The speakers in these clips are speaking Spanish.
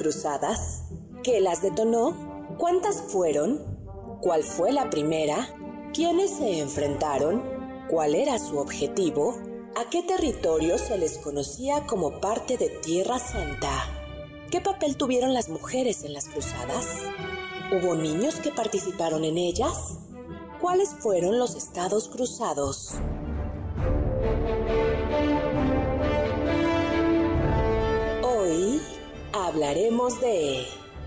cruzadas? ¿Qué las detonó? ¿Cuántas fueron? ¿Cuál fue la primera? ¿Quiénes se enfrentaron? ¿Cuál era su objetivo? ¿A qué territorio se les conocía como parte de Tierra Santa? ¿Qué papel tuvieron las mujeres en las cruzadas? ¿Hubo niños que participaron en ellas? ¿Cuáles fueron los estados cruzados? Hablaremos de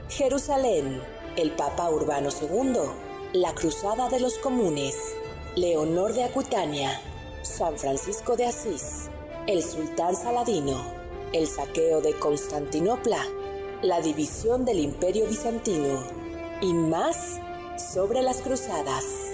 Jerusalén, el Papa Urbano II, la Cruzada de los Comunes, Leonor de Aquitania, San Francisco de Asís, el Sultán Saladino, el saqueo de Constantinopla, la división del Imperio Bizantino y más sobre las cruzadas.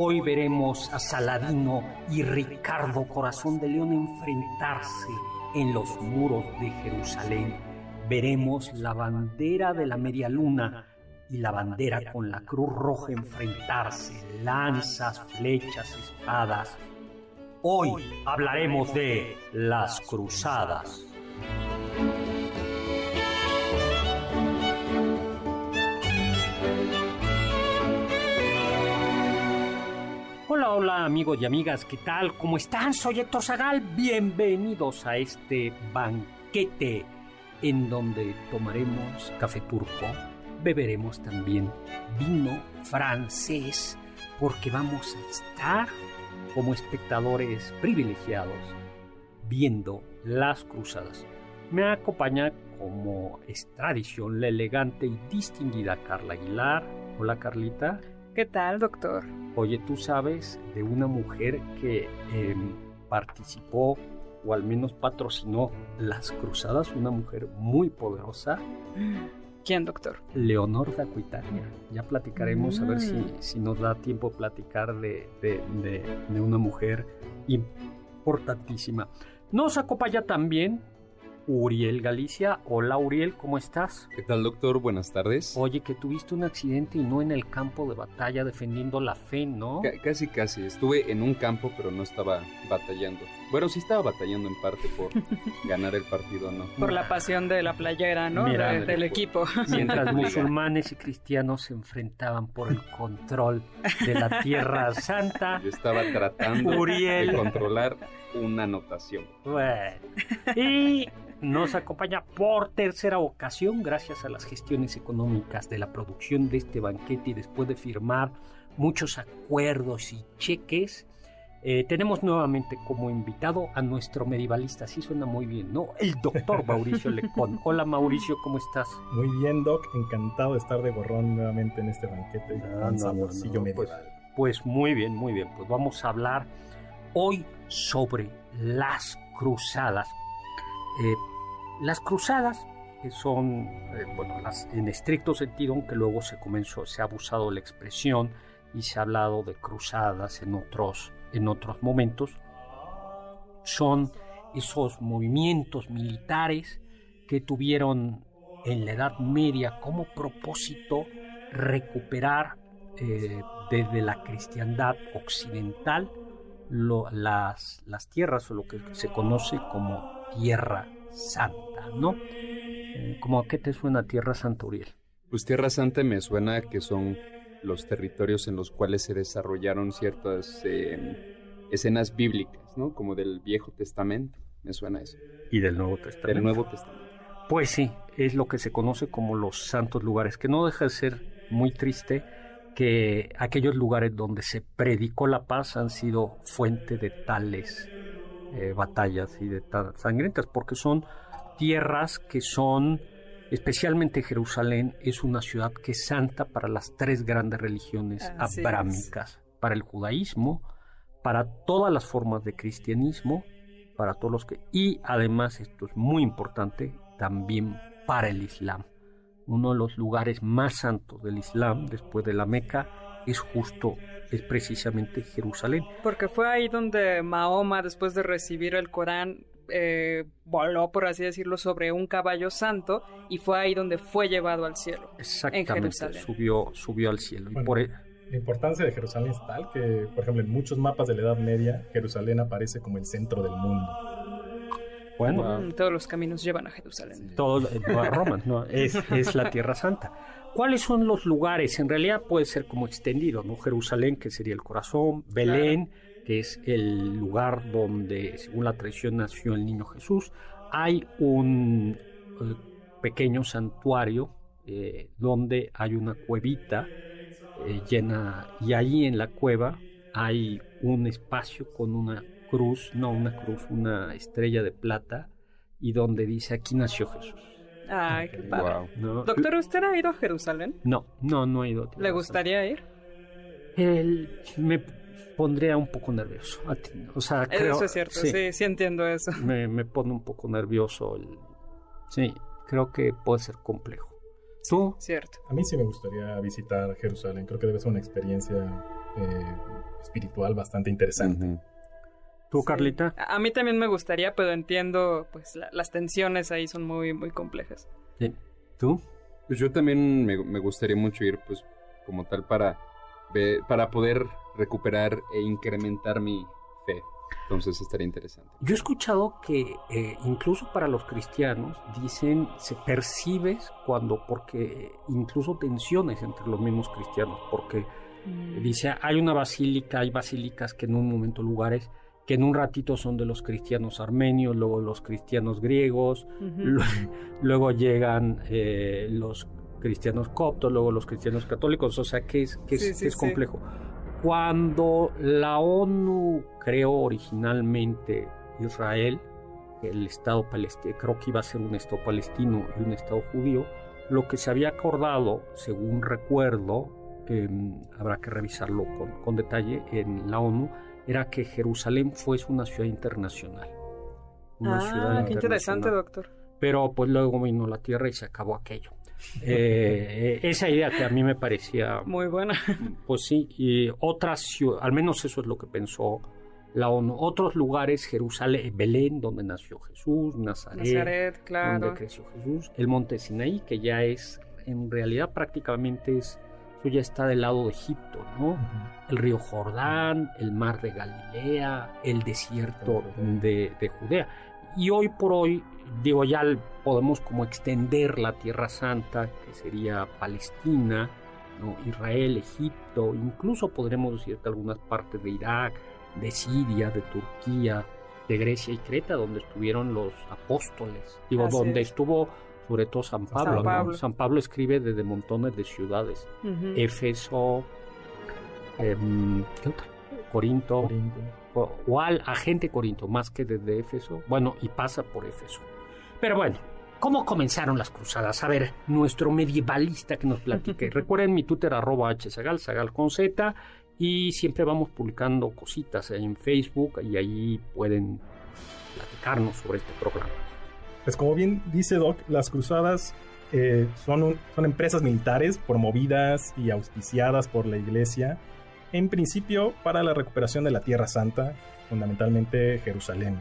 Hoy veremos a Saladino y Ricardo Corazón de León enfrentarse en los muros de Jerusalén. Veremos la bandera de la media luna y la bandera con la cruz roja enfrentarse, lanzas, flechas, espadas. Hoy hablaremos de las cruzadas. Hola, hola amigos y amigas, ¿qué tal? ¿Cómo están? Soy Héctor Zagal. Bienvenidos a este banquete en donde tomaremos café turco, beberemos también vino francés, porque vamos a estar como espectadores privilegiados viendo las cruzadas. Me acompaña como es tradición la elegante y distinguida Carla Aguilar. Hola Carlita. ¿Qué tal, doctor? Oye, tú sabes de una mujer que eh, participó o al menos patrocinó las cruzadas, una mujer muy poderosa. ¿Quién, doctor? Leonor de Aquitania. Ya platicaremos a ver si, Mm. si nos da tiempo platicar de, de, de, de una mujer importantísima. Nos acompaña también Uriel Galicia. Hola Uriel, ¿cómo estás? ¿Qué tal, doctor? Buenas tardes. Oye, que tuviste un accidente y no en el campo de batalla defendiendo la fe, ¿no? Ca- casi, casi. Estuve en un campo, pero no estaba batallando. Bueno, sí estaba batallando en parte por ganar el partido, ¿no? Por la pasión de la playera, ¿no? Mira, De- del por- equipo. Mientras musulmanes y cristianos se enfrentaban por el control de la Tierra Santa. Yo estaba tratando Uriel. de controlar una anotación. Bueno, y nos acompaña por tercera ocasión, gracias a las gestiones económicas de la producción de este banquete y después de firmar muchos acuerdos y cheques. Eh, tenemos nuevamente como invitado a nuestro medievalista, así suena muy bien, ¿no? El doctor Mauricio Lecón. Hola Mauricio, ¿cómo estás? Muy bien, Doc. Encantado de estar de gorrón nuevamente en este banquete. No, con no, saborcillo no, no, pues, medieval. Pues muy bien, muy bien. Pues vamos a hablar hoy sobre las cruzadas. Eh, las cruzadas, que son, eh, bueno, las, en estricto sentido, aunque luego se comenzó, se ha abusado de la expresión y se ha hablado de cruzadas en otros, en otros momentos, son esos movimientos militares que tuvieron en la Edad Media como propósito recuperar eh, desde la cristiandad occidental las tierras o lo que se conoce como Tierra Santa, ¿no? Eh, ¿Cómo a qué te suena Tierra Santa, Uriel? Pues Tierra Santa me suena que son los territorios en los cuales se desarrollaron ciertas eh, escenas bíblicas, ¿no? Como del Viejo Testamento. Me suena eso. Y del Nuevo Testamento. Del Nuevo Testamento. Pues sí, es lo que se conoce como los santos lugares, que no deja de ser muy triste que aquellos lugares donde se predicó la paz han sido fuente de tales eh, batallas y de tan sangrientas, porque son tierras que son, especialmente Jerusalén, es una ciudad que es santa para las tres grandes religiones Así abrámicas, para el judaísmo, para todas las formas de cristianismo, para todos los que... Y además, esto es muy importante, también para el Islam. Uno de los lugares más santos del Islam, después de la Meca, es justo, es precisamente Jerusalén. Porque fue ahí donde Mahoma, después de recibir el Corán, eh, voló, por así decirlo, sobre un caballo santo y fue ahí donde fue llevado al cielo. Exactamente, Jerusalén. subió, subió al cielo. y por e- La importancia de Jerusalén es tal que, por ejemplo, en muchos mapas de la Edad Media, Jerusalén aparece como el centro del mundo. bueno, Wow. Mm, Todos los caminos llevan a Jerusalén. todo eh, no, a Roma, no, es, es la Tierra Santa. ¿Cuáles son los lugares? En realidad puede ser como extendido, ¿no? Jerusalén, que sería el corazón, Belén, que es el lugar donde, según la tradición, nació el niño Jesús. Hay un eh, pequeño santuario eh, donde hay una cuevita eh, llena, y ahí en la cueva hay un espacio con una cruz, no una cruz, una estrella de plata, y donde dice aquí nació Jesús. Ay, qué padre. Wow. ¿no? Doctor, ¿usted ha ido a Jerusalén? No, no, no he ido. ¿Le gustaría ir? El- me pondría un poco nervioso. a ti, O sea, creo, eso es cierto, sí. sí, entiendo eso. Me, me pone un poco nervioso. el- sí, creo que puede ser complejo. ¿Tú? Cierto. A mí sí me gustaría visitar Jerusalén. Creo que debe ser una experiencia eh, espiritual bastante interesante. ¿Tú, Carlita? A a mí también me gustaría, pero entiendo, pues la- las tensiones ahí son muy, muy complejas. Sí. ¿Tú? Pues yo también me, me gustaría mucho ir, pues, como tal, para, para poder recuperar e incrementar mi fe. Entonces estaría interesante. Yo he escuchado que eh, incluso para los cristianos dicen se percibes cuando porque incluso tensiones entre los mismos cristianos porque dice hay una basílica hay basílicas que en un momento lugares que en un ratito son de los cristianos armenios luego los cristianos griegos Luego llegan eh, los cristianos coptos, luego los cristianos católicos, o sea que es, que es, Sí, sí, que es complejo. Cuando la ONU creó originalmente Israel, el Estado palestino, creo que iba a ser un Estado palestino y un Estado judío, lo que se había acordado, según recuerdo, em, habrá que revisarlo con, con detalle en la ONU, era que Jerusalén fuese una ciudad internacional. Una ciudad Ah, qué interesante, doctor. pero pues luego vino la tierra y se acabó aquello. Eh, eh, esa idea que a mí me parecía, Muy buena. pues sí, y otras ciudades, al menos eso es lo que pensó la ONU. Otros lugares, Jerusalén, Belén, donde nació Jesús, Nazaret, Nazaret, claro. donde creció Jesús, el monte Sinaí, que ya es, en realidad prácticamente es, eso ya está del lado de Egipto, ¿no? El río Jordán, el mar de Galilea, el desierto de, de Judea. Y hoy por hoy, digo, ya podemos como extender la Tierra Santa, que sería Palestina, ¿no? Israel, Egipto, incluso podremos decir que algunas partes de Irak, de Siria, de Turquía, de Grecia y Creta, donde estuvieron los apóstoles. Digo, Así donde es. estuvo sobre todo San Pablo. San Pablo escribe desde montones de ciudades. Éfeso, em, ¿qué otra? Corinto, Corinto. o, o al agente Corinto, más que desde Éfeso, bueno, y pasa por Éfeso. Pero bueno, ¿cómo comenzaron las cruzadas? A ver, nuestro medievalista que nos platique. Recuerden mi Twitter, arroba hsagal, sagal con z, y siempre vamos publicando cositas en Facebook, y ahí pueden platicarnos sobre este programa. Pues como bien dice Doc, las cruzadas eh, son, un- son empresas militares promovidas y auspiciadas por la iglesia, en principio para la recuperación de la Tierra Santa, fundamentalmente Jerusalén.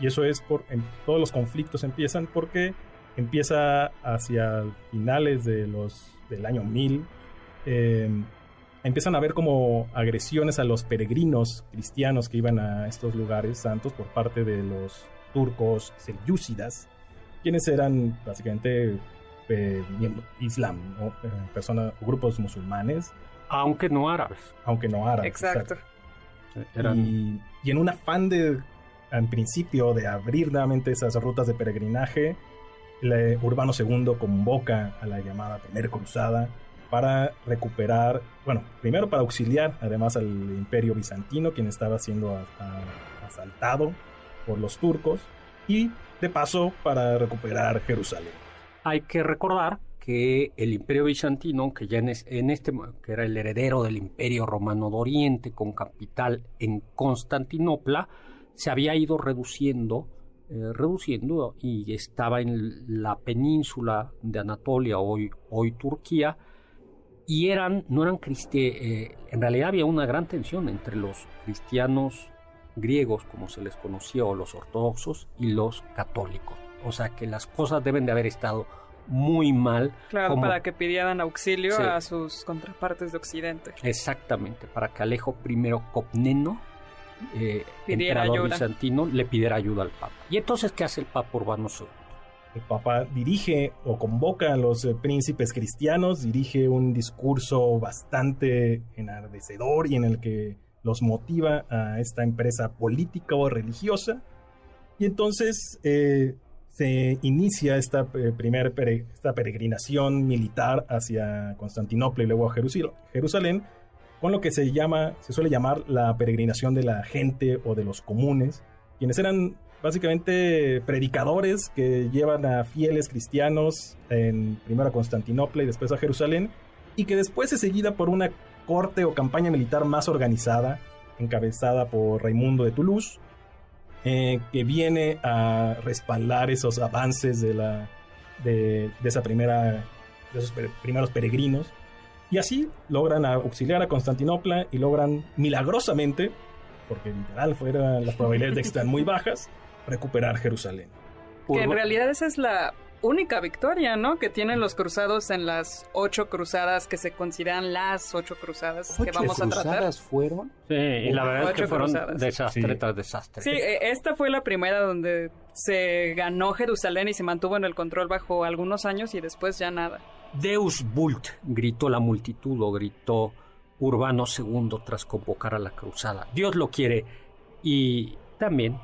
Y eso es por en- todos los conflictos empiezan porque empieza hacia finales de los, del año 1000. eh, empiezan a haber como agresiones a los peregrinos cristianos que iban a estos lugares santos por parte de los turcos selyúcidas, quienes eran básicamente eh, Islam, ¿no? Eh, personas o grupos musulmanes, Aunque no árabes. aunque no árabes. Exacto. Eran, Y, y en un afán de, en principio, de abrir nuevamente esas rutas de peregrinaje, Urbano II convoca a la llamada Primera Cruzada para recuperar, bueno, primero para auxiliar además al imperio bizantino, quien estaba siendo asaltado por los turcos, y de paso para recuperar Jerusalén. Hay que recordar que el imperio bizantino, que ya en, este, que era el heredero del imperio romano de Oriente, con capital en Constantinopla, se había ido reduciendo, eh, reduciendo y estaba en la península de Anatolia, hoy, hoy Turquía, y eran, no eran cristianos, eh, en realidad había una gran tensión entre los cristianos griegos, como se les conocía, o los ortodoxos, y los católicos. O sea que las cosas deben de haber estado muy mal. Claro, para que pidieran auxilio a sus contrapartes de Occidente. Exactamente, para que Alejo I Copneno, eh, emperador bizantino, le pidiera ayuda al Papa. ¿Y entonces qué hace el Papa Urbano II? El Papa dirige o convoca a los eh, príncipes cristianos, dirige un discurso bastante enardecedor y en el que los motiva a esta empresa política o religiosa. Y entonces eh, se inicia esta, eh, primer esta peregrinación militar hacia Constantinopla y luego a Jerusalén, con lo que se llama, se suele llamar la peregrinación de la gente o de los comunes, quienes eran básicamente predicadores que llevan a fieles cristianos en primero a Constantinopla y después a Jerusalén, y que después es seguida por una corte o campaña militar más organizada, encabezada por Raimundo de Toulouse, eh, que viene a respaldar esos avances de, la, de, esa primera, de esos primeros peregrinos. Y así logran auxiliar a Constantinopla y logran milagrosamente, porque literal fueran las probabilidades de que están muy bajas, recuperar Jerusalén. Que en realidad esa es la única victoria, ¿no? Que tienen los cruzados en las ocho cruzadas que se consideran las ocho cruzadas que vamos a tratar. cruzadas fueron? Sí, y la verdad es que fueron desastre tras desastre. Sí, e, esta fue la primera donde se ganó Jerusalén y se mantuvo en el control bajo algunos años y después ya nada. Deus Vult, gritó la multitud o gritó Urbano II tras convocar a la cruzada. Dios lo quiere y también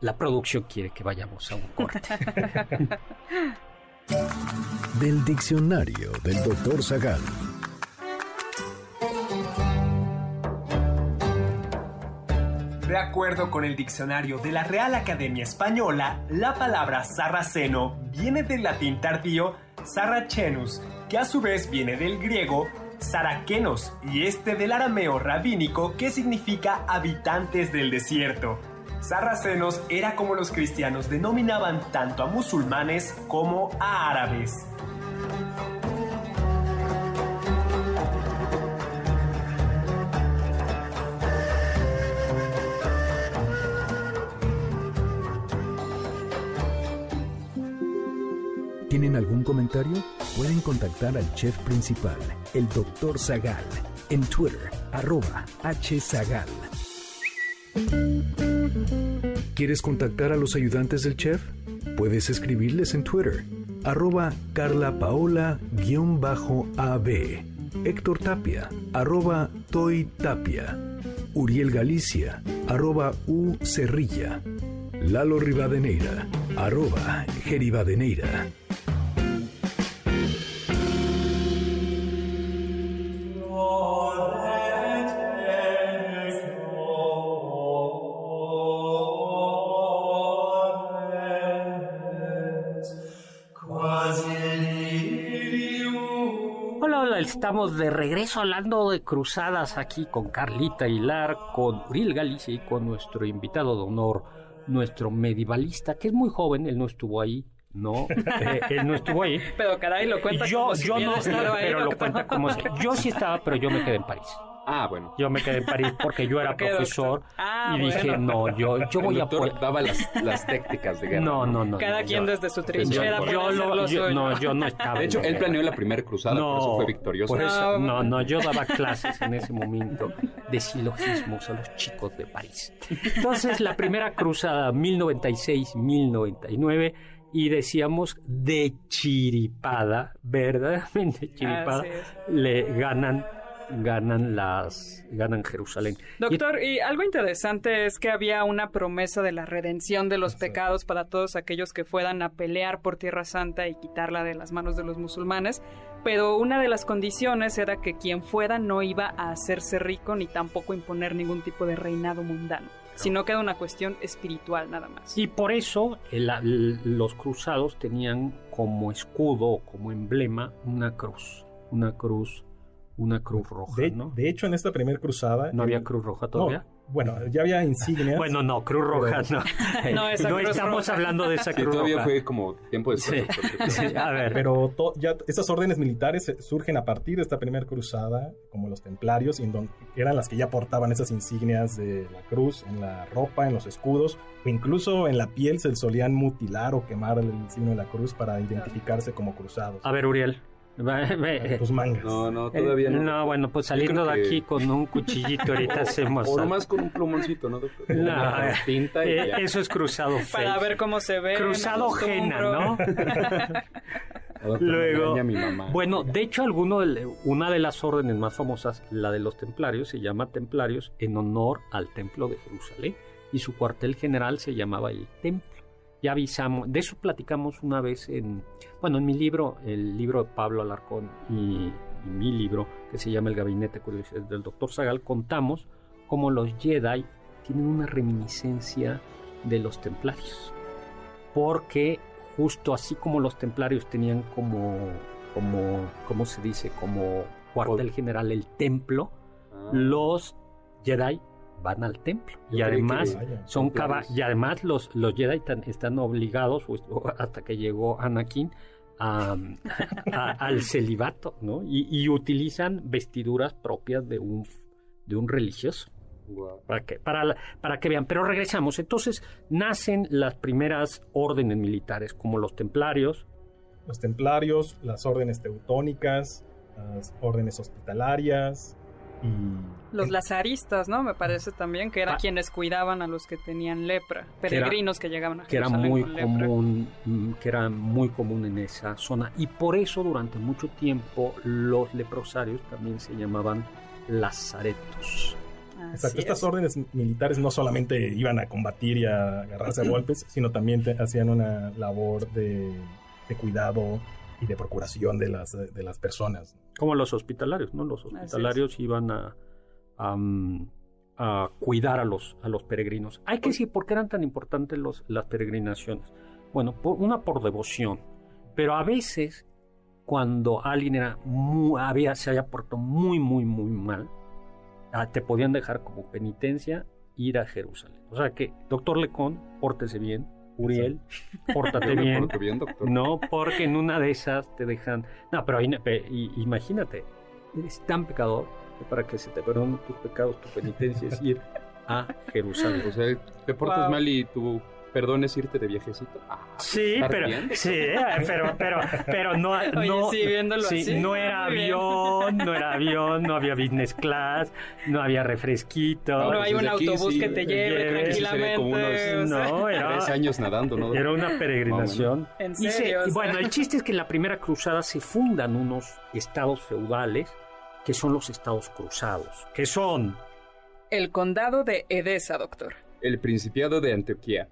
la producción quiere que vayamos a un corte. del diccionario del doctor Zagal. De acuerdo con el diccionario de la Real Academia Española, la palabra sarraceno viene del latín tardío sarracenus, que a su vez viene del griego saraquenos y este del arameo rabínico que significa habitantes del desierto. Sarracenos era como los cristianos denominaban tanto a musulmanes como a árabes. ¿Tienen algún comentario? Pueden contactar al chef principal, el Dr. Zagal, en Twitter, arroba hzagal. ¿Quieres contactar a los ayudantes del chef? Puedes escribirles en Twitter, arroba carlapaola-ab, Héctor Tapia, arroba Toy Tapia, Uriel Galicia, arroba U Cerrilla, Lalo Rivadeneira, arroba Geribadeneira. Estamos de regreso hablando de cruzadas aquí con Carlita Hilar, con Uriel Galicia y con nuestro invitado de honor, nuestro medievalista, que es muy joven, él no estuvo ahí, no, eh, él no estuvo ahí. Pero caray, lo cuenta yo, como yo no, pero lo cuenta como yo sí estaba, pero yo me quedé en París. Ah, bueno. Yo me quedé en París porque yo era profesor ah, y dije, no, yo, yo voy a poder... daba las, las técticas de guerra. No, no, no. Cada quien desde su trinchera. Yo, yo, no, yo no estaba. De hecho, él planeó la primera cruzada, no, por eso fue victorioso. Por eso, no, no, yo daba clases en ese momento de silogismos a los chicos de París. Entonces, la primera cruzada, 1096-1099 y decíamos de chiripada, verdaderamente chiripada, le ganan ganan las ganan Jerusalén. Doctor, y, algo interesante es que había una promesa de la redención de los pecados para todos aquellos que fueran a pelear por Tierra Santa y quitarla de las manos de los musulmanes, pero una de las condiciones era que quien fuera no iba a hacerse rico ni tampoco imponer ningún tipo de reinado mundano, sino que era una cuestión espiritual nada más. Y por eso el- el- los cruzados tenían como escudo o como emblema una cruz, una cruz, una cruz roja, De, ¿no? de hecho, en esta primera cruzada... ¿No había cruz roja no, todavía? bueno, ya había insignias. Bueno, no, cruz roja no. No, esa cruz estamos roja. hablando de esa Sí, cruz todavía roja. fue como tiempo después. Sí, porque- sí, a ver. Pero to- ya estas órdenes militares eh, surgen a partir de esta primera cruzada, como los templarios, y en don- eran las que ya portaban esas insignias de la cruz en la ropa, en los escudos, o incluso en la piel se solían mutilar o quemar el signo de la cruz para identificarse como cruzados. A ver, Uriel. Tus mangas. No, no, todavía no. No, bueno, pues saliendo de que- aquí con un cuchillito ahorita hacemos... O nomás con un plumoncito, ¿no, doctor? No, Una tinta y Eh, ya. eso es cruzado Para ver cómo se ve. Cruzado Jena. ¿no? Luego- mi mamá. Bueno, de hecho, alguno de- una de las órdenes más famosas, la de los templarios, se llama templarios en honor al templo de Jerusalén y su cuartel general se llamaba el templo. Ya avisamos, de eso platicamos una vez en, bueno, en mi libro, el libro de Pablo Alarcón y, y mi libro, que se llama El Gabinete del Dr. Zagal, contamos cómo los Jedi tienen una reminiscencia de los templarios. Porque justo así como los templarios tenían como, como, ¿cómo se dice? Como cuartel general el templo, Ah. los Jedi van al templo. Yo y además Vaya. son caba- y además los, los Jedi tan- están obligados, hasta que llegó Anakin, a- a- al celibato, ¿no? Y, y utilizan vestiduras propias de un, de un religioso para que, para, la- para que vean. Pero regresamos. Entonces nacen las primeras órdenes militares, como los templarios. Los templarios, las órdenes teutónicas, las órdenes hospitalarias y... Los lazaristas, ¿no? Me parece también que eran Ah. quienes cuidaban a los que tenían lepra, peregrinos que, llegaban a que era Jerusalén muy con común, mm, que era muy común en esa zona. Y por eso durante mucho tiempo los leprosarios también se llamaban lazaretos. Exacto, estas es. órdenes militares no solamente iban a combatir y a agarrarse a golpes, sino también te- hacían una labor de, de cuidado y de procuración de las, de las personas. Como los hospitalarios, ¿no? Los hospitalarios iban a, a, a cuidar a los, a los peregrinos. Hay que decir por qué eran tan importantes los, las peregrinaciones. Bueno, por, una por devoción, pero a veces cuando alguien era muy- había, se había portado muy, muy, muy mal, ah, te podían dejar como penitencia ir a Jerusalén. O sea que, doctor Lecón, pórtese bien. Uriel, pórtate bien. porto bien, doctor. No, porque en una de esas te dejan. No, pero ahí- pe- i- imagínate, eres tan pecador que para que se te perdonen tus pecados, tu penitencia es ir a Jerusalén. O sea, te portas Wow. mal y tu perdón es irte de viajecito. Ah, Sí, ¿estar pero, bien? sí, eh, pero, pero, pero no, Oye, no, sí, viéndolo sí, así, no era bien. avión, no era avión, no había business class, no había refresquito. No, No hay un aquí autobús sí, que te lleve, como tranquilamente. unos- No, era, Tres años nadando, ¿no? era una peregrinación. En Y, se- serio. y o sea. bueno, el chiste es que en la primera cruzada se fundan unos estados feudales que son los estados cruzados, que son El condado de Edesa, doctor. El Principiado de Antioquía.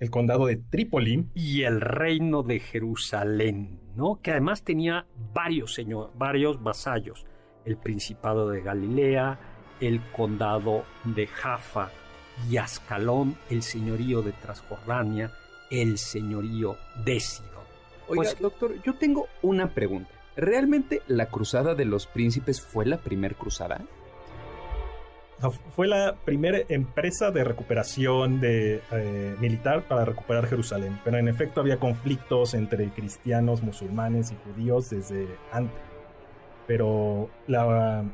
El condado de Trípoli, y el reino de Jerusalén, ¿no? Que además tenía varios señor, varios vasallos, el principado de Galilea, el condado de Jaffa y Ascalón, el señorío de Transjordania, el señorío de Sidón. Oiga, Pues- doctor, yo tengo una pregunta. ¿Realmente la Cruzada de los Príncipes fue la primer cruzada? Fue la primera empresa de recuperación de, eh, militar para recuperar Jerusalén. Pero en efecto había conflictos entre cristianos, musulmanes y judíos desde antes. Pero la,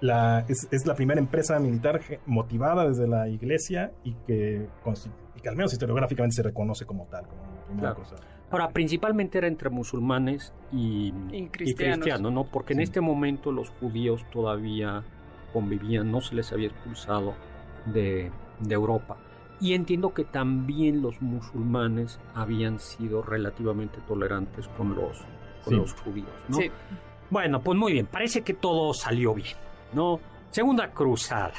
la- es, es la primera empresa militar motivada desde la iglesia y que, consti- y que al menos historiográficamente se reconoce como tal, como la primera Claro. cruzada. Ahora, principalmente era entre musulmanes y, Y cristianos. cristianos, ¿no? Porque en este momento los judíos todavía convivían, no se les había expulsado de, de Europa. Y entiendo que también los musulmanes habían sido relativamente tolerantes con los, con Sí. los judíos, ¿no? Sí. Bueno, pues muy bien, parece que todo salió bien, ¿no? Segunda cruzada,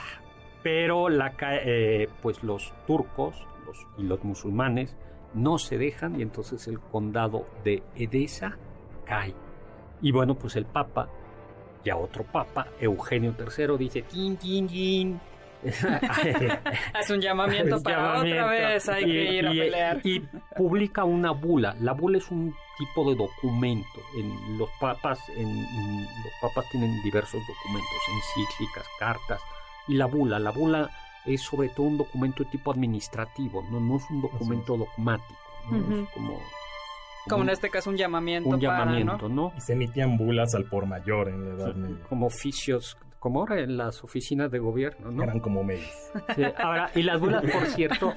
pero la, eh, pues los turcos los, y los musulmanes no se dejan y entonces el condado de Edesa cae. Y bueno, pues el Papa, ya otro Papa, Eugenio III, dice, tin, tin, tin. Hace un llamamiento para otra vez, hay que ir a pelear. Y publica una bula. La bula es un tipo de documento. En los papas, en, los papas tienen diversos documentos, encíclicas, cartas. Y la bula, la bula es sobre todo un documento de tipo administrativo, no, no es un documento dogmático, es como como en este caso un llamamiento. Un llamamiento, ¿no? Y se emitían bulas al por mayor en la Edad Media. Como oficios, como ahora en las oficinas de gobierno, ¿no? Eran como mails. ahora, y las bulas, por cierto,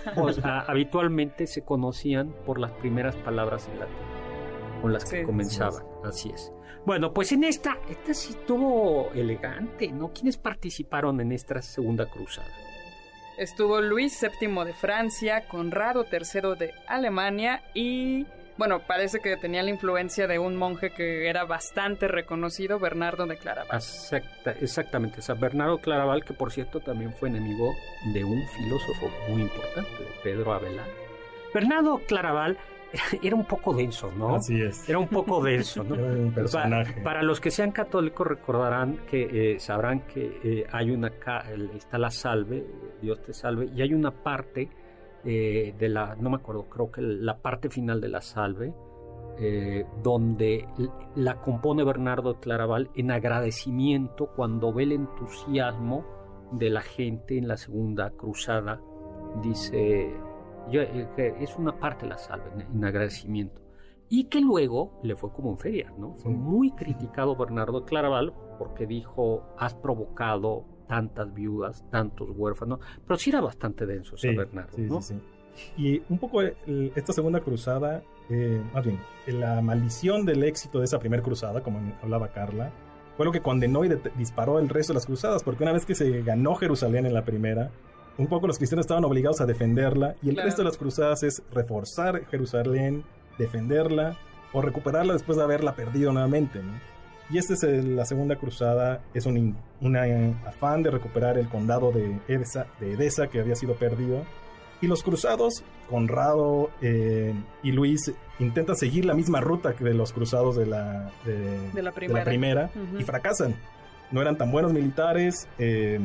habitualmente se conocían por las primeras palabras en latín, con las que comenzaban. Así es. Bueno, pues en esta, esta sí estuvo elegante, ¿no? ¿Quiénes participaron en esta segunda cruzada? Estuvo Luis VII de Francia, Conrado III de Alemania y bueno, parece que tenía la influencia de un monje que era bastante reconocido, Bernardo de Claraval. exactamente, o sea, Bernardo Claraval, que por cierto también fue enemigo de un filósofo muy importante, Pedro Abelard. Bernardo Claraval era un poco denso, ¿no? Así es. Era un poco denso, ¿no? Era un personaje. Para, los que sean católicos recordarán que eh, sabrán que eh, hay una está la salve, Dios te salve, y hay una parte eh, de la, no me acuerdo, creo que la parte final de la salve, eh, donde la compone Bernardo Claraval en agradecimiento cuando ve el entusiasmo de la gente en la segunda cruzada. Dice, eh, es una parte de la salve, en, agradecimiento. Y que luego le fue como en feria, ¿no? Fue muy criticado Bernardo Claraval porque dijo, has provocado tantas viudas, tantos huérfanos, pero sí era bastante denso San Bernardo, ¿no? Sí, y un poco esta segunda cruzada, eh, más bien, la maldición del éxito de esa primera cruzada, como hablaba Carla, fue lo que condenó y disparó el resto de las cruzadas, porque una vez que se ganó Jerusalén en la primera, un poco los cristianos estaban obligados a defenderla, y el resto de las cruzadas es reforzar Jerusalén, defenderla o recuperarla después de haberla perdido nuevamente, ¿no? Y esta es la segunda cruzada, es un afán de recuperar el condado de Edesa, de Edesa que había sido perdido. Y los cruzados, Conrado eh, y Luis, intentan seguir la misma ruta que de los cruzados de la, de, la primera, y fracasan. No eran tan buenos militares, eh,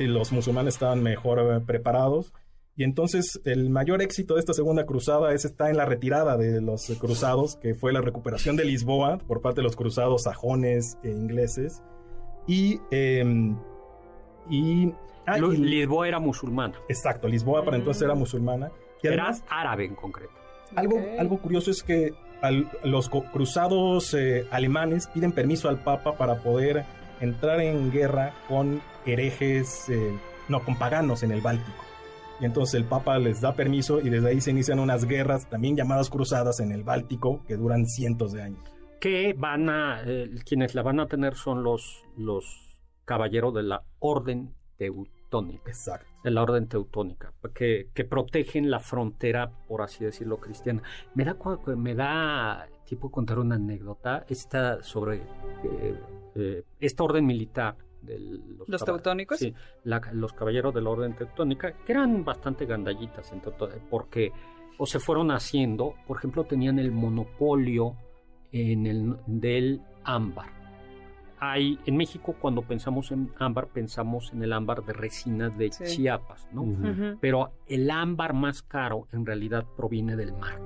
los musulmanes estaban mejor eh, preparados y entonces el mayor éxito de esta segunda cruzada es está en la retirada de los cruzados, que fue la recuperación de Lisboa por parte de los cruzados sajones e ingleses. Y... Em, y, ah, Lisboa era musulmana. Exacto, Lisboa para entonces era musulmana. Y era árabe en concreto. Algo, algo curioso es que los cruzados eh, alemanes piden permiso al Papa para poder entrar en guerra con herejes, eh, no, con paganos en el Báltico. Y entonces el Papa les da permiso y desde ahí se inician unas guerras, también llamadas cruzadas en el Báltico, que duran cientos de años. Que van a, eh, quienes la van a tener son los, los caballeros de la Orden Teutónica. Exacto. De la Orden Teutónica, que, que protegen la frontera, por así decirlo, cristiana. Me da, me da tipo contar una anécdota, esta sobre eh, eh, esta orden militar los, teutónicos. Sí, los caballeros de la orden teutónica, que eran bastante gandallitas, porque o se fueron haciendo, por ejemplo, tenían el monopolio en el, del ámbar. Hay, en México, cuando pensamos en ámbar, pensamos en el ámbar de resina de Chiapas, ¿no? Pero el ámbar más caro en realidad proviene del mar.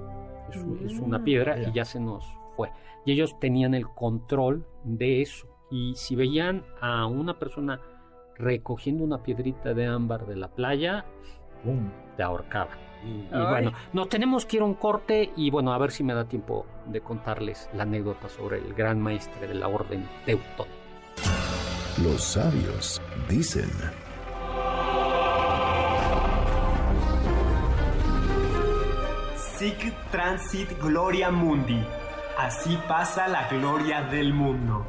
Es, una mm. piedra y ya se nos fue. Y ellos tenían el control de eso y si veían a una persona recogiendo una piedrita de ámbar de la playa, te ahorcaban. Y, bueno, nos tenemos que ir a un corte y bueno, a ver si me da tiempo de contarles la anécdota sobre el gran maestre de la orden teutónica. Los sabios dicen... Sic transit gloria mundi. Así pasa la gloria del mundo.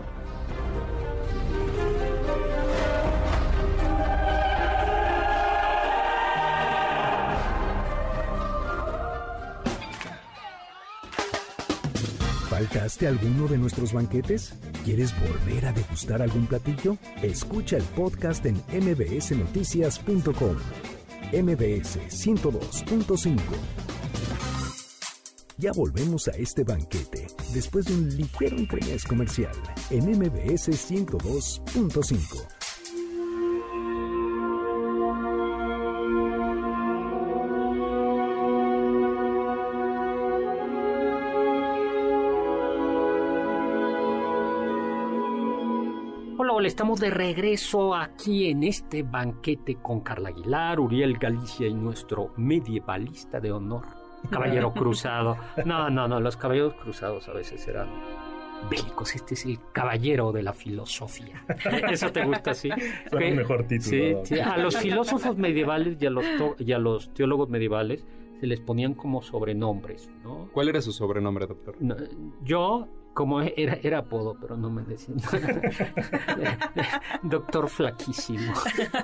¿Faltaste alguno de nuestros banquetes? ¿Quieres volver a degustar algún platillo? Escucha el podcast en mbsnoticias.com. MBS 102.5 Ya volvemos a este banquete después de un ligero entremés comercial en MBS 102.5. estamos de regreso aquí en este banquete con Carla Aguilar, Uriel Galicia y nuestro medievalista de honor, caballero cruzado. No, no, no, los caballeros cruzados a veces eran bélicos. Este es el caballero de la filosofía. ¿Eso te gusta así? Suena un mejor título. Sí, sí, a los filósofos medievales y a los, to- y a los teólogos medievales se les ponían como sobrenombres, ¿no? ¿Cuál era su sobrenombre, doctor? No, yo, como era, era apodo, pero no me decían. Doctor Flaquísimo.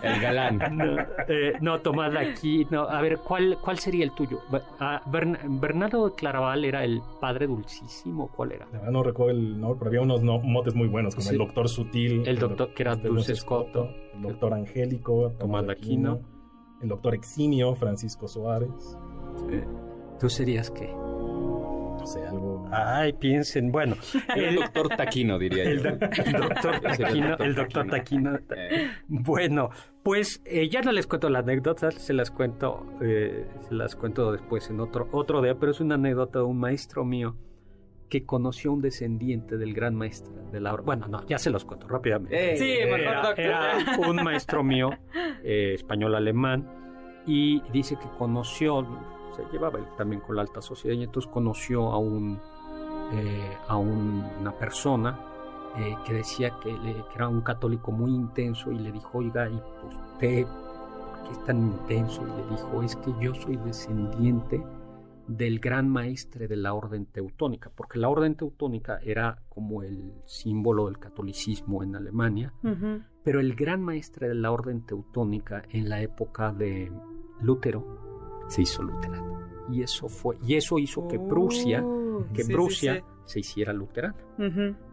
El galán. No, eh, no, Tomás de aquí. No, a ver, ¿cuál, cuál sería el tuyo? Ah, Bern- Bernardo de Claraval era el padre dulcísimo. ¿Cuál era? La verdad no recuerdo el nombre, pero había unos no- motes muy buenos, como Sí. el doctor Sutil. El doctor, que era Dulce Escoto. El doctor Angélico. Tomás de Aquino. El doctor Eximio, Francisco Suárez. ¿Tú serías qué? No sé, algo... Ay, piensen. Bueno, El doctor Taquino, diría el, yo. el doctor Taquino. El doctor Taquino. Taquino. Eh, Bueno, pues eh, ya no les cuento la anécdota, se las cuento, eh, se las cuento después en otro, otro día, pero es una anécdota de un maestro mío que conoció a un descendiente del gran maestro de la Bueno, no, ya se los cuento rápidamente. Eh, Sí, mejor Era, doctor. era un maestro mío, eh, español-alemán, y dice que conoció, se llevaba él también con la alta sociedad, y entonces conoció a un eh, a un- una persona eh, que decía que, le- que era un católico muy intenso y le dijo, oiga, ¿y usted por qué es tan intenso? Y le dijo, es que yo soy descendiente del gran maestre de la orden teutónica, porque la orden teutónica era como el símbolo del catolicismo en Alemania, pero el gran maestre de la orden teutónica en la época de Lutero se hizo luterano. Y eso fue, y eso hizo que Prusia, Oh, que sí, Prusia sí. se hiciera luterana.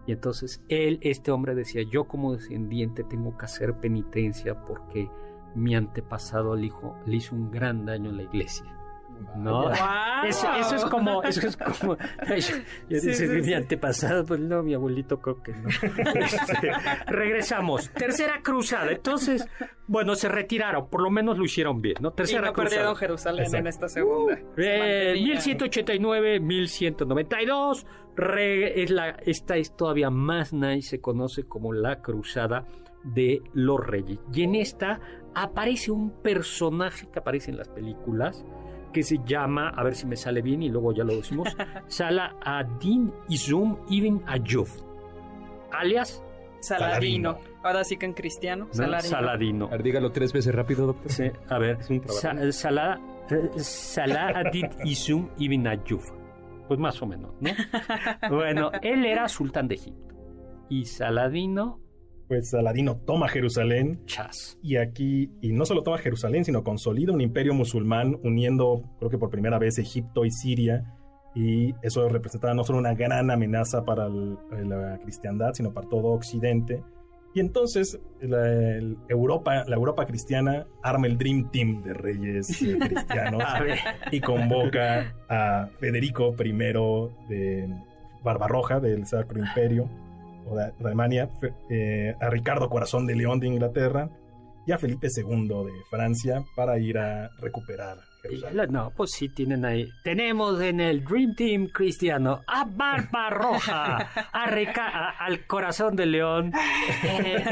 Y entonces él, este hombre decía, yo como descendiente tengo que hacer penitencia porque mi antepasado le hizo, le hizo un gran daño a la iglesia. ¿No? Eso, eso es como, eso es como, yo, yo Sí, dice, sí, mi sí. antepasado, pues no, mi abuelito creo que no. Este, regresamos, tercera cruzada, entonces, bueno, se retiraron, por lo menos lo hicieron bien, ¿no? Y Tercera no cruzada. perdieron Jerusalén en Exacto. esta segunda. Eh, Mantenían. 1189, 1192. re- es la, esta es todavía más nice, se conoce como la Cruzada de los Reyes. Y en esta aparece un personaje que aparece en las películas que se llama, a ver si me sale bien y luego ya lo decimos, Salah ad-Din Izum ibn Ayub, alias Saladino. Ahora sí que en cristiano. ¿no? Saladino. Saladino. a ver, dígalo tres veces rápido, doctor. Sí, a ver. Es un trabajo. Sa- Salah, eh, Salah ad-Din Izum ibn Ayub. Pues más o menos, ¿no? bueno, él era sultán de Egipto. Y Saladino, Pues Saladino toma Jerusalén chas. y aquí, y no solo toma Jerusalén, sino consolida un imperio musulmán uniendo, creo que por primera vez, Egipto y Siria. Y eso representaba no solo una gran amenaza para el- la cristiandad, sino para todo Occidente. Y entonces la, Europa, la Europa cristiana arma el Dream Team de reyes eh, cristianos y convoca a Federico I de Barbarroja del Sacro Imperio o de, Alemania, eh, a Ricardo Corazón de León de Inglaterra y a Felipe II de Francia para ir a recuperar Jerusalén. no, pues sí tienen ahí. Tenemos en el Dream Team cristiano a Barbarroja, a Rica- a- al corazón de león. Eh,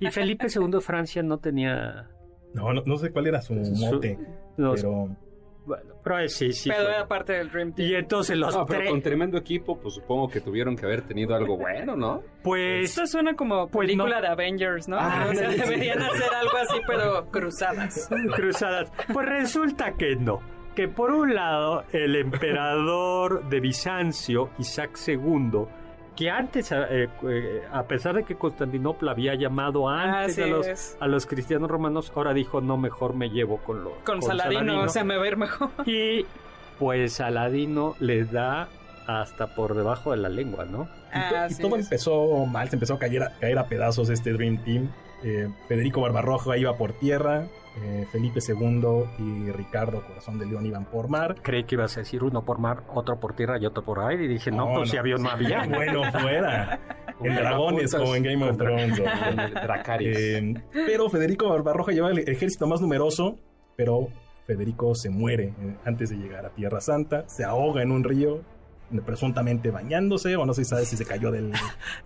y Felipe II de Francia no tenía. No, no, no sé cuál era su mote, no, pero bueno, pero eh, sí, sí. Pero fue. era parte del Dream Team. Y entonces los No, pero tres, con tremendo equipo, pues supongo que tuvieron que haber tenido algo bueno, ¿no? pues Esto suena como Pues película no. de Avengers, ¿no? Ah, o sea, sí. deberían hacer algo así, pero cruzadas. cruzadas. Pues resulta que no. Que por un lado, el emperador de Bizancio, Isaac II, que antes, eh, eh, a pesar de que Constantinopla había llamado antes a los, es. a los cristianos romanos, ahora dijo, no, mejor me llevo con los Con, Saladino, o sea, me ver mejor. Y pues Saladino le da hasta por debajo de la lengua, ¿no? Y, todo empezó mal, se empezó a caer, a caer a pedazos este Dream Team. Eh, Federico Barbarroja iba por tierra, eh, Felipe II y Ricardo Corazón de León iban por mar. Creí que ibas a decir uno por mar, otro por tierra y otro por aire. Y dije, no, pues si avión no había. bueno, fuera. en Dragones como en Game of Thrones. Eh, pero Federico Barbarroja llevaba el ejército más numeroso, pero Federico se muere antes de llegar a Tierra Santa, se ahoga en un río, presuntamente bañándose, o no sé si sabe si se cayó del,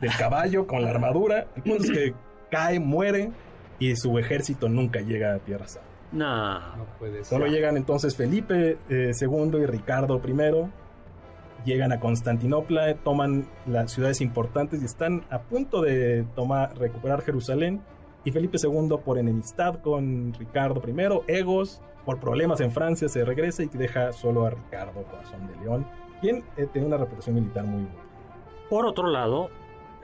del caballo con la armadura. El punto es que cae, muere, y su ejército nunca llega a Tierra Santa. No, no puede ser. Solo llegan entonces Felipe II eh, y Ricardo I. Llegan a Constantinopla, toman las ciudades importantes y están a punto de tomar, recuperar Jerusalén. Y Felipe II, por enemistad con Ricardo I, egos, por problemas en Francia, se regresa y deja solo a Ricardo, corazón de león, quien eh, tiene una reputación militar muy buena. Por otro lado,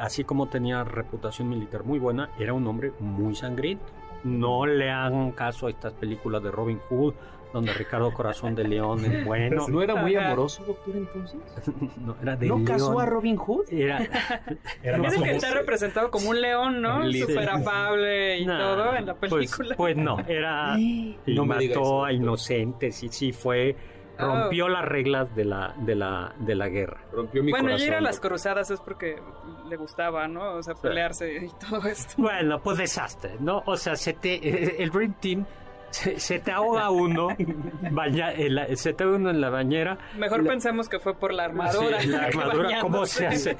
así como tenía reputación militar muy buena, era un hombre muy sangriento. No le hagan caso a estas películas de Robin Hood, donde Ricardo Corazón de León es bueno. ¿No era muy amoroso, doctor, entonces? no, era de ¿No casó a Robin Hood? Era, era que está representado como un león, ¿no? Súper afable y todo en la pues, película. Pues, no, era... y no mató a inocentes y sí fue rompió las reglas de la, de la, de la guerra. Rompió mi bueno, y ir a las cruzadas es porque le gustaba, ¿no? O sea, pelearse y todo esto. Bueno, pues desastre, ¿no? O sea, se te, el Dream Team se, te ahoga uno, baña, se te ahoga uno en la bañera. Mejor pensemos que fue por la armadura. la armadura, ¿cómo se hace?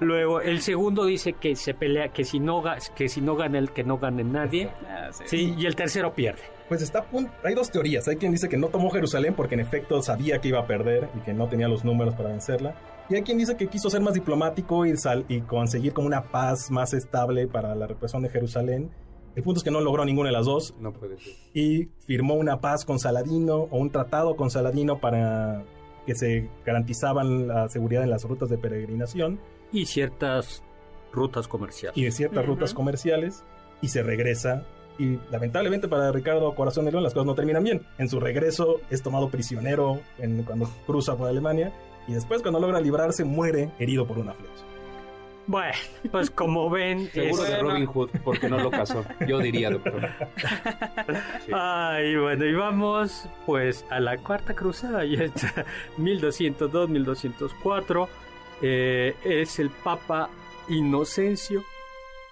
luego, el segundo dice que se pelea, que si no, que si no gana el que no gane nadie. Ah, sí. y el tercero pierde. Pues está hay dos teorías. Hay quien dice que no tomó Jerusalén porque en efecto sabía que iba a perder y que no tenía los números para vencerla. Y hay quien dice que quiso ser más diplomático y, y conseguir como una paz más estable para la represión de Jerusalén. El punto es que no logró ninguna de las dos. No puede ser. Y firmó una paz con Saladino o un tratado con Saladino para que se garantizaban la seguridad en las rutas de peregrinación. Y ciertas rutas comerciales. Y de ciertas rutas comerciales. Y se regresa y lamentablemente para Ricardo Corazón de León las cosas no terminan bien. En su regreso es tomado prisionero en, cuando cruza por Alemania y después cuando logra librarse muere herido por una flecha. Bueno, pues como ven... Seguro de Robin Hood, porque no lo casó. Yo diría, doctor. Ay, bueno, y vamos pues a la Cuarta Cruzada, ya está, 1202-1204. Eh, es el Papa Inocencio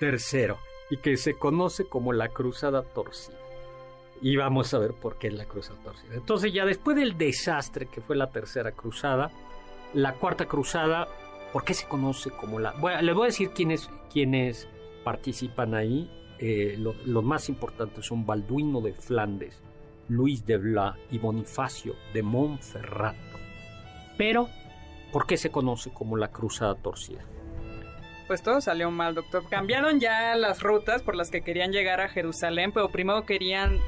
III y que se conoce como la Cruzada Torcida. Y vamos a ver por qué es la Cruzada Torcida. Entonces ya después del desastre que fue la Tercera Cruzada, la Cuarta Cruzada, ¿por qué se conoce como la... Bueno, les voy a decir quiénes, quiénes participan ahí. Eh, los más importantes son Balduino de Flandes, Luis de Blas y Bonifacio de Montferrato. Pero, ¿por qué se conoce como la Cruzada Torcida? Pues todo salió mal, doctor. Cambiaron ya las rutas por las que querían llegar a Jerusalén, pero primero querían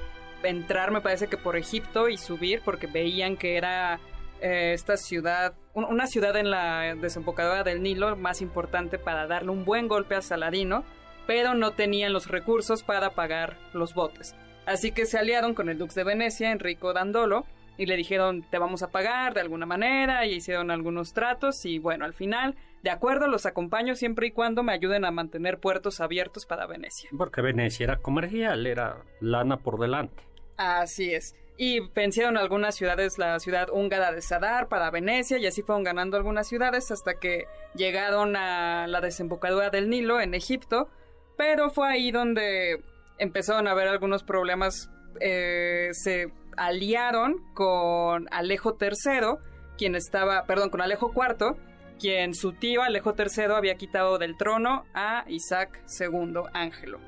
entrar, me parece que por Egipto y subir, porque veían que era eh, esta ciudad, una ciudad en la desembocadura del Nilo más importante para darle un buen golpe a Saladino, pero no tenían los recursos para pagar los botes. Así que se aliaron con el Dux de Venecia, Enrico Dandolo, y le dijeron te vamos a pagar de alguna manera y hicieron algunos tratos y bueno, al final, de acuerdo, los acompaño siempre y cuando me ayuden a mantener puertos abiertos para Venecia. Porque Venecia era comercial, era lana por delante. Así es. Y vencieron algunas ciudades, la ciudad húngara de Sadar para Venecia, y así fueron ganando algunas ciudades hasta que llegaron a la desembocadura del Nilo en Egipto. Pero fue ahí donde empezaron a haber algunos problemas. Eh, se aliaron con Alejo III, quien estaba, perdón, con Alejo IV, quien su tío Alejo III había quitado del trono a Isaac II Ángelo.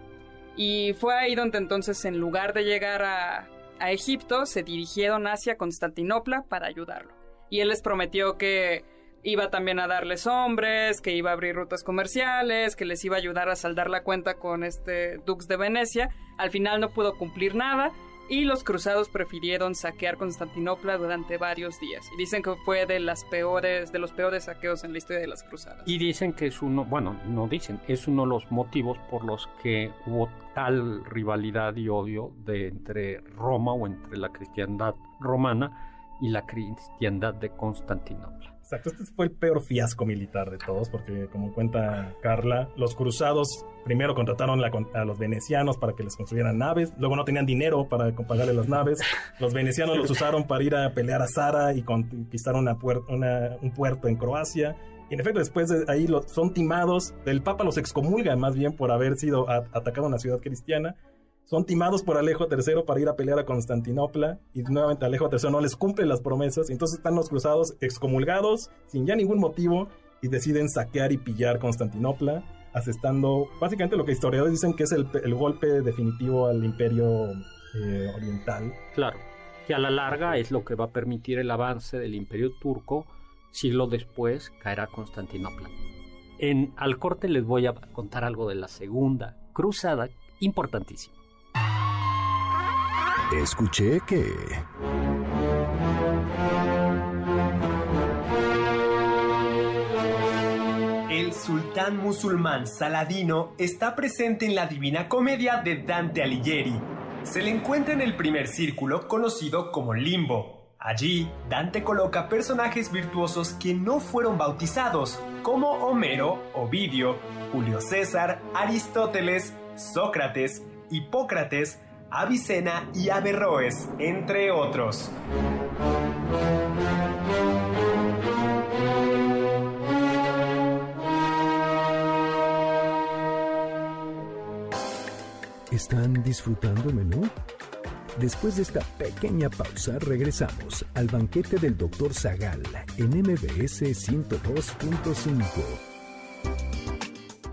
Y fue ahí donde entonces, en lugar de llegar a, Egipto, se dirigieron hacia Constantinopla para ayudarlo. Y él les prometió que iba también a darles hombres, que iba a abrir rutas comerciales, que les iba a ayudar a saldar la cuenta con este Dux de Venecia. Al final no pudo cumplir nada y los cruzados prefirieron saquear Constantinopla durante varios días. Y dicen que fue de las peores, de los peores saqueos en la historia de las cruzadas. Y dicen que es uno, bueno, no dicen, es uno de los motivos por los que hubo tal rivalidad y odio de entre Roma o entre la cristiandad romana y la cristiandad de Constantinopla. Exacto, este fue el peor fiasco militar de todos, porque como cuenta Carla, los cruzados primero contrataron a los venecianos para que les construyeran naves, luego no tenían dinero para pagarle las naves, los venecianos los usaron para ir a pelear a Zara y conquistar una un puerto en Croacia, y en efecto después de ahí son timados, el Papa los excomulga más bien por haber sido atacado en la ciudad cristiana, son timados por Alejo III para ir a pelear a Constantinopla y nuevamente Alejo III no les cumple las promesas, entonces están los cruzados excomulgados sin ya ningún motivo y deciden saquear y pillar Constantinopla, asestando básicamente lo que historiadores dicen que es el, golpe definitivo al imperio eh, oriental. Claro, que a la larga es lo que va a permitir el avance del imperio turco, siglo después caerá Constantinopla. En Al Corte les voy a contar algo de la segunda cruzada, importantísima. Escuché que... El sultán musulmán Saladino está presente en la Divina Comedia de Dante Alighieri. Se le encuentra en el primer círculo conocido como Limbo. Allí, Dante coloca personajes virtuosos que no fueron bautizados, como Homero, Ovidio, Julio César, Aristóteles, Sócrates, Hipócrates, Avicena y Averroes, entre otros. ¿Están disfrutando menú? Después de esta pequeña pausa, regresamos al banquete del Dr. Zagal en MBS 102.5.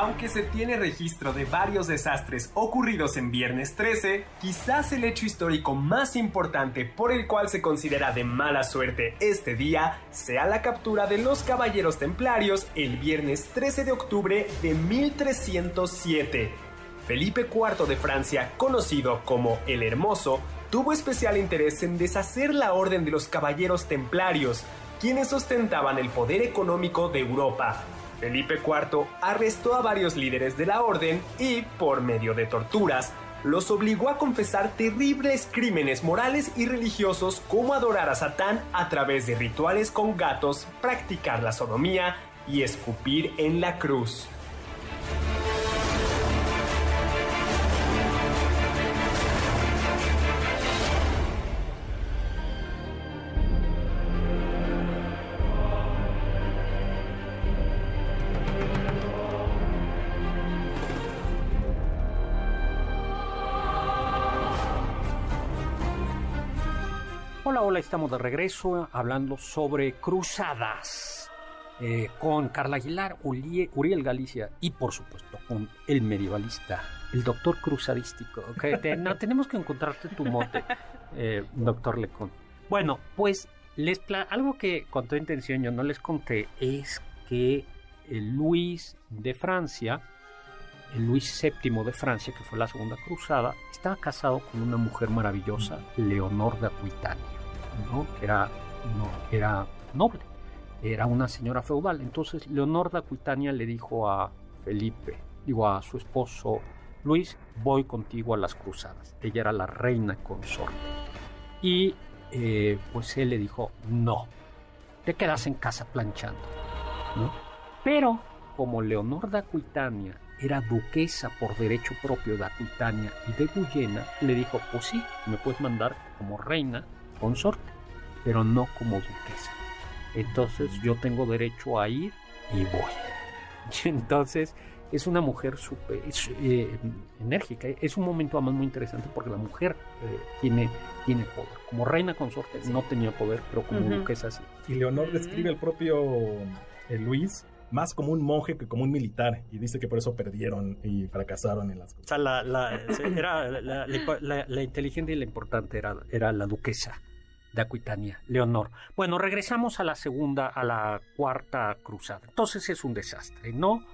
Aunque se tiene registro de varios desastres ocurridos en Viernes 13, quizás el hecho histórico más importante por el cual se considera de mala suerte este día sea la captura de los caballeros templarios el viernes 13 de octubre de 1307. Felipe IV de Francia, conocido como el Hermoso, tuvo especial interés en deshacer la orden de los caballeros templarios, quienes ostentaban el poder económico de Europa Felipe IV arrestó a varios líderes de la orden y, por medio de torturas, los obligó a confesar terribles crímenes morales y religiosos como adorar a Satán a través de rituales con gatos, practicar la sodomía y escupir en la cruz. Estamos de regreso hablando sobre cruzadas eh, con Carla Aguilar, Uriel Galicia y por supuesto con el medievalista, el doctor cruzadístico. no, tenemos que encontrarte tu mote, eh, doctor Lecon. Bueno, pues les algo que con toda intención yo no les conté es que el Luis de Francia, el Luis VII de Francia, que fue la segunda cruzada, estaba casado con una mujer maravillosa, Leonor de Aquitania que era, no, noble, era una señora feudal. Entonces Leonor de Aquitania le dijo a Felipe, digo a su esposo Luis, voy contigo a las cruzadas. Ella era la reina consorte. Y eh, pues él le dijo, no, te quedas en casa planchando. Pero como Leonor de Aquitania era duquesa por derecho propio de Aquitania y de Guyena, le dijo, pues sí, me puedes mandar como reina consorte, pero no como duquesa. Entonces yo tengo derecho a ir y voy. entonces es una mujer súper eh, enérgica. Es un momento además muy interesante porque la mujer eh, tiene, tiene poder. Como reina consorte no tenía poder, pero como duquesa sí. Y Leonor describe el propio eh, Luis más como un monje que como un militar y dice que por eso perdieron y fracasaron en las cosas. O sea, la, la, la, inteligente y la importante era, era la duquesa de Aquitania, Leonor. Bueno, regresamos a la segunda, a la cuarta cruzada. Entonces es un desastre, ¿no?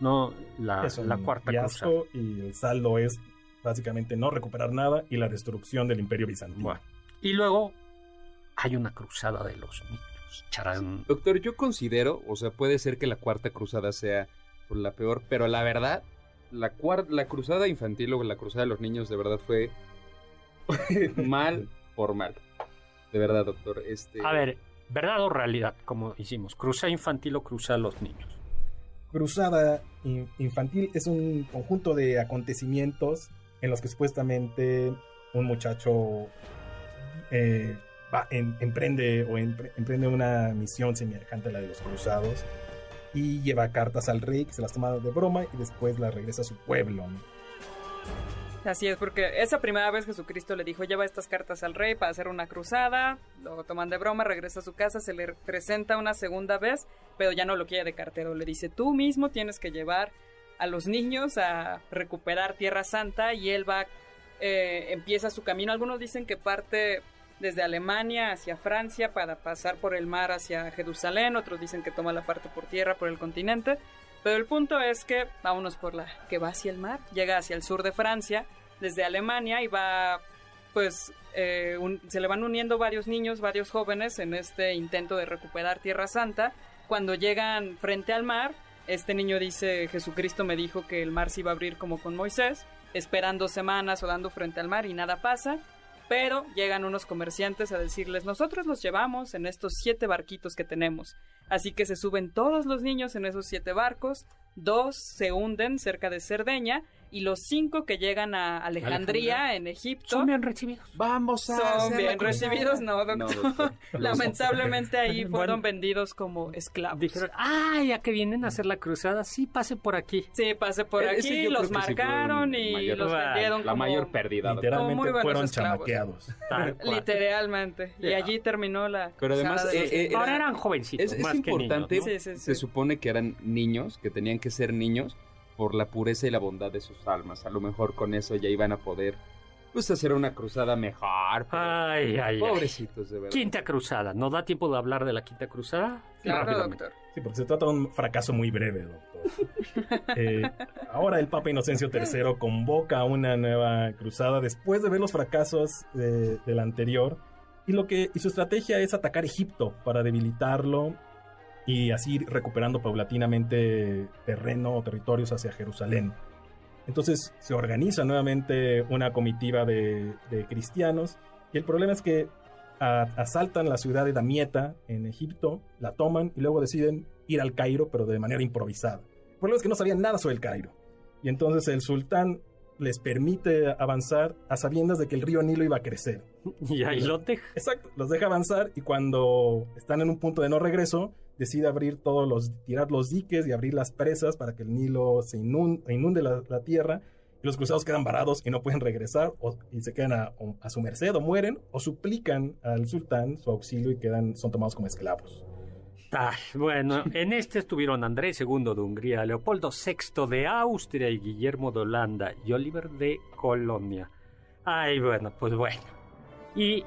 No, la, la cuarta cruzada. Y el saldo es básicamente no recuperar nada y la destrucción del imperio bizantino. Y luego hay una cruzada de los niños. Charán. Doctor, yo considero, o sea, puede ser que la cuarta cruzada sea por la peor, pero la verdad, la, cuar- la cruzada infantil o la cruzada de los niños de verdad fue mal por mal. De verdad, doctor. Este... A ver, ¿verdad o realidad? Como hicimos, cruzada infantil o cruzada de los niños. Cruzada in- Infantil es un conjunto de acontecimientos en los que supuestamente un muchacho eh, va- em- emprende o empre- emprende una misión semejante a la de los cruzados y lleva cartas al rey que se las toma de broma y después las regresa a su pueblo. ¿no? Así es, porque esa primera vez Jesucristo le dijo, lleva estas cartas al rey para hacer una cruzada, lo toman de broma, regresa a su casa, se le presenta una segunda vez, pero ya no lo quiere de cartero, le dice, tú mismo tienes que llevar a los niños a recuperar Tierra Santa y él va, eh, empieza su camino. Algunos dicen que parte desde Alemania hacia Francia para pasar por el mar hacia Jerusalén, otros dicen que toma la parte por tierra por el continente, pero el punto es que vámonos por la que va hacia el mar, llega hacia el sur de Francia, desde Alemania y va, pues, eh, se le van uniendo varios niños, varios jóvenes en este intento de recuperar Tierra Santa. Cuando llegan frente al mar, este niño dice, Jesucristo me dijo que el mar se iba a abrir como con Moisés, esperan dos semanas o dando frente al mar y nada pasa. Pero llegan unos comerciantes a decirles, nosotros los llevamos en estos siete barquitos que tenemos. Así que se suben todos los niños en esos siete barcos, dos se hunden cerca de Cerdeña y los cinco que llegan a Alejandría, en Egipto, Son bien recibidos. Vamos a son bien recibidos, no, doctor. No, doctor. Lamentablemente ahí Bueno. fueron vendidos como esclavos. Dijeron, ah, ya que vienen a hacer la cruzada, sí, pase por aquí. Sí, pasé por Ese aquí, los que sí marcaron y mayor- los vendieron La como... mayor pérdida. muy Literalmente fueron esclavos. chamaqueados. Literalmente. Y allí terminó la... Pero además, eh, eh. Ahora eran jovencitos, Es, es más importante, que niños, ¿no? Sí, sí, se supone que eran niños, que tenían que ser niños por la pureza y la bondad de sus almas. A lo mejor con eso ya iban a poder, pues, hacer una cruzada mejor. pero- Ay, ay. Pobrecitos, de verdad. Quinta cruzada. ¿No da tiempo de hablar de la quinta cruzada? Claro, doctor. Sí, porque se trata de un fracaso muy breve, doctor. Eh, ahora el Papa Inocencio III convoca una nueva cruzada después de ver los fracasos de, de la anterior. Y, lo que, y su estrategia es atacar Egipto para debilitarlo y así ir recuperando paulatinamente terreno o territorios hacia Jerusalén. Entonces se organiza nuevamente una comitiva de, de cristianos y el problema es que a- asaltan la ciudad de Damieta en Egipto, la toman y luego deciden ir al Cairo, pero de manera improvisada. El problema es que no sabían nada sobre el Cairo. Y entonces el sultán les permite avanzar a sabiendas de que el río Nilo iba a crecer. Y ahí lo deja. Exacto, los deja avanzar y cuando están en un punto de no regreso, decide abrir todos los, tirar los diques y abrir las presas para que el Nilo se inunde, inunde la, la tierra y los cruzados quedan varados y no pueden regresar o- y se quedan a, a su merced o mueren o suplican al sultán su auxilio y quedan, son tomados como esclavos. Ay, bueno, en este estuvieron Andrés II de Hungría, Leopoldo VI de Austria y Guillermo de Holanda y Oliver de Colonia. Ay, bueno, pues bueno. Y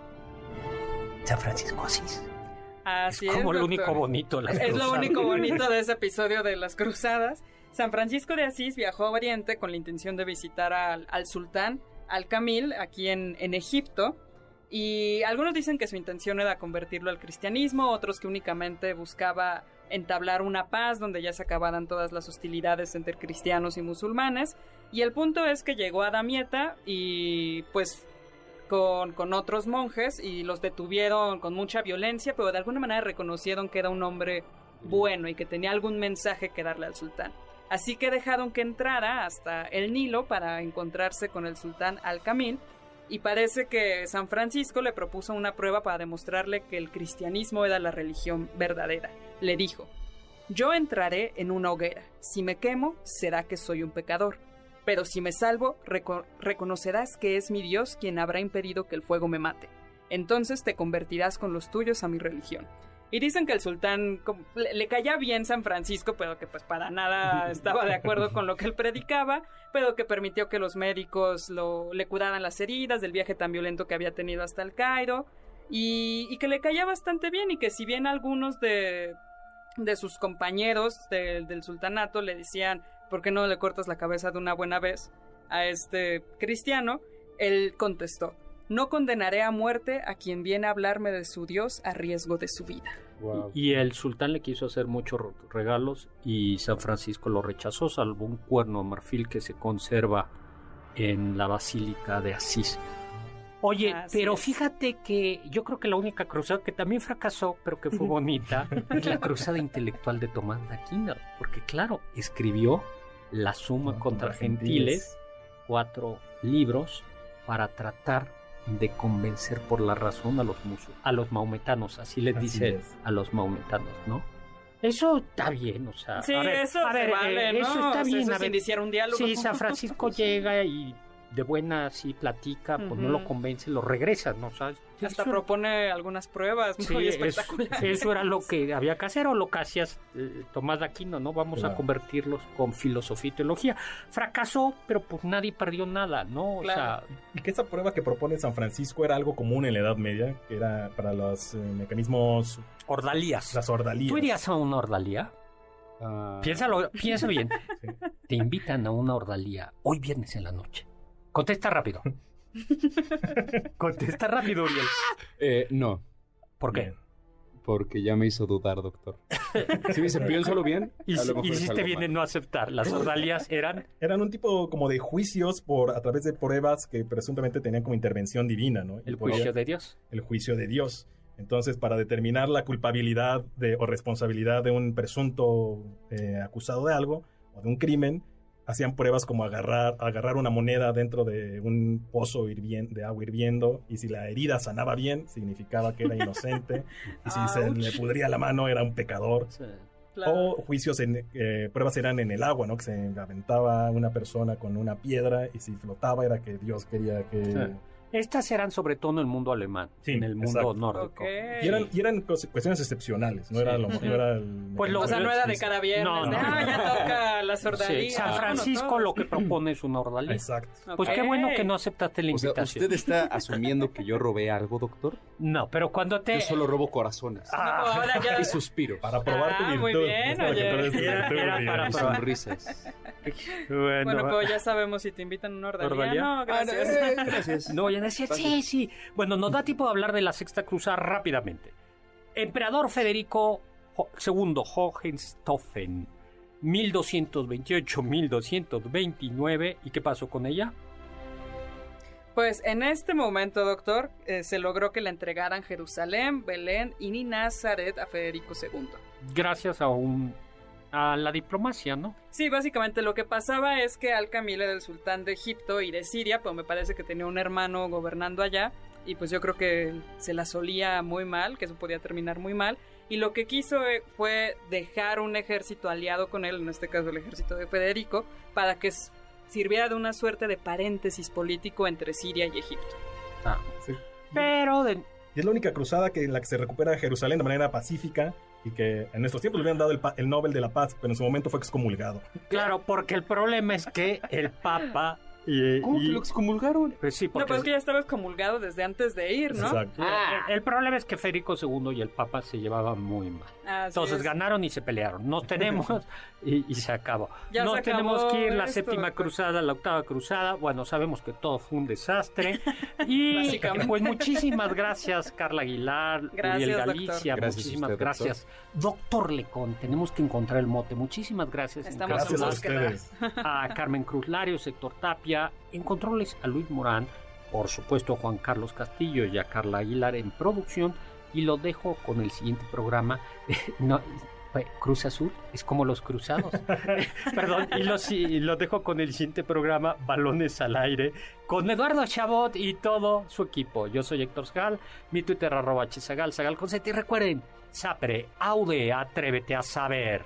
San Francisco Asís. Así es es, como lo único bonito. las Es lo único bonito de ese episodio de las cruzadas. San Francisco de Asís viajó a Oriente con la intención de visitar al, al sultán Al-Kamil aquí en, en Egipto. Y algunos dicen que su intención era convertirlo al cristianismo, otros que únicamente buscaba entablar una paz donde ya se acabaran todas las hostilidades entre cristianos y musulmanes. Y el punto es que llegó a Damieta y pues con, con otros monjes y los detuvieron con mucha violencia, pero de alguna manera reconocieron que era un hombre bueno y que tenía algún mensaje que darle al sultán. Así que dejaron que entrara hasta el Nilo para encontrarse con el sultán Al-Kamil y parece que San Francisco le propuso una prueba para demostrarle que el cristianismo era la religión verdadera. Le dijo, yo entraré en una hoguera, si me quemo será que soy un pecador, pero si me salvo reco- reconocerás que es mi Dios quien habrá impedido que el fuego me mate. Entonces te convertirás con los tuyos a mi religión. Y dicen que el sultán le, caía bien San Francisco, pero que pues para nada estaba de acuerdo con lo que él predicaba, pero que permitió que los médicos lo, le curaran las heridas del viaje tan violento que había tenido hasta el Cairo, y, que le caía bastante bien, y que si bien algunos de, de sus compañeros del sultanato le decían, ¿por qué no le cortas la cabeza de una buena vez a este cristiano? Él contestó, no condenaré a muerte a quien viene a hablarme de su Dios a riesgo de su vida. Y el sultán le quiso hacer muchos regalos y San Francisco lo rechazó, salvo un cuerno de marfil que se conserva en la Basílica de Asís. Oye, pero fíjate que yo creo que la única cruzada que también fracasó, pero que fue bonita, es la cruzada intelectual de Tomás de Aquino, porque claro, escribió La Suma contra, Gentiles, cuatro libros para tratar de convencer por la razón a los a los maometanos, así les dice a los maometanos, ¿no? Eso está bien, o sea, sí, eso, vale, eh, eso está bien, a iniciar un diálogo. Sí, San Francisco llega y de buena sí platica, pues no lo convence, lo regresa, ¿no? ¿Sabes? Hasta propone algunas pruebas muy espectaculares. Eso, era lo que había que hacer o lo que hacías eh, Tomás de Aquino, ¿no? Vamos a convertirlos con filosofía y teología. Fracasó, pero pues nadie perdió nada, ¿no? O sea, y que esa prueba que propone San Francisco era algo común en la Edad Media, que era para los eh, mecanismos... Ordalías. Las ordalías. ¿Tú irías a una ordalía? Uh... Piénsalo, piensa bien. Te invitan a una ordalía hoy viernes en la noche. Contesta rápido. Contesta rápido, Uriel. Eh, no. ¿Por qué? Porque ya me hizo dudar, doctor. Si me dice, piénsalo bien. Y hiciste bien en no aceptar. Las ordalías eran. Eran un tipo como de juicios por a través de pruebas que presuntamente tenían como intervención divina, ¿no? El juicio de Dios. El juicio de Dios. Entonces, para determinar la culpabilidad de, o responsabilidad de un presunto eh, acusado de algo o de un crimen, hacían pruebas como agarrar, agarrar una moneda dentro de un pozo de agua hirviendo y si la herida sanaba bien, significaba que era inocente y si se le pudría la mano era un pecador. O juicios en eh, pruebas eran en el agua, ¿no? Que se aventaba una persona con una piedra y si flotaba era que Dios quería que estas eran sobre todo en el mundo alemán, en el mundo nórdico. Y, eran, y, eran, cuestiones excepcionales, no era lo no era el, pues o sea, no era de cada viernes, no, no. Ah, ya toca la sordalía. San Francisco lo que propone es una ordalía. Exacto. Pues qué bueno que no aceptaste la invitación. ¿Usted está asumiendo que yo robé algo, doctor? No, pero cuando te... Yo solo robo corazones. Ah. ya... Y suspiros. Para probar tu ah, muy bien, oye. Era, para probar. sonrisas. Bueno, pues ya sabemos si te invitan a una ordalía. No, gracias. Eh, gracias. No, ya decía, sí, sí. Bueno, nos da tiempo de hablar de la Sexta Cruzada rápidamente. Emperador Federico II Hohenstaufen, 1228-1229. ¿Y qué pasó con ella? Pues en este momento, doctor, eh, se logró que le entregaran Jerusalén, Belén y Nazaret a Federico II. Gracias a un a la diplomacia, ¿no? Sí, básicamente lo que pasaba es que Al-Kamil era el sultán de Egipto y de Siria, pues me parece que tenía un hermano gobernando allá y pues yo creo que se la solía muy mal, que eso podía terminar muy mal. Y lo que quiso eh, fue dejar un ejército aliado con él, en este caso el ejército de Federico, para que sirviera de una suerte de paréntesis político entre Siria y Egipto. Ah, sí. Pero de... Y es la única cruzada que en la que se recupera Jerusalén de manera pacífica y que en nuestros tiempos le habían dado el, el, Nobel de la Paz, pero en su momento fue excomulgado. Claro, porque el problema es que el Papa ¿Cómo que lo excomulgaron? Pues sí, porque... No, pues es que ya estaba excomulgado desde antes de ir, ¿no? Exacto. Ah. El, problema es que Federico II y el Papa se llevaban muy mal. Entonces ganaron y se pelearon. Nos tenemos y, se acabó. Ya no tenemos que ir la séptima cruzada, la octava cruzada. Bueno, sabemos que todo fue un desastre. Y pues muchísimas gracias, Carla Aguilar, gracias, Galicia. muchísimas gracias. Doctor. Lecón, tenemos que encontrar el mote. Muchísimas gracias. Estamos gracias a ustedes. A Carmen Cruz Lario, Sector Tapia, en controles a Luis Morán, por supuesto a Juan Carlos Castillo y a Carla Aguilar en producción y lo dejo con el siguiente programa. no, Cruz Azul es como los cruzados. Perdón, y los, lo dejo con el siguiente programa, Balones al Aire, con Eduardo Chabot y todo su equipo. Yo soy Héctor Zagal, mi Twitter arroba chisagal, Zagal y recuerden, Sapre, Aude, atrévete a saber.